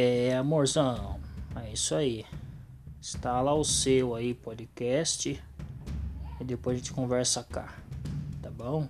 É, amorzão, é isso aí. Instala o seu aí, podcast. E depois a gente conversa cá. Tá bom?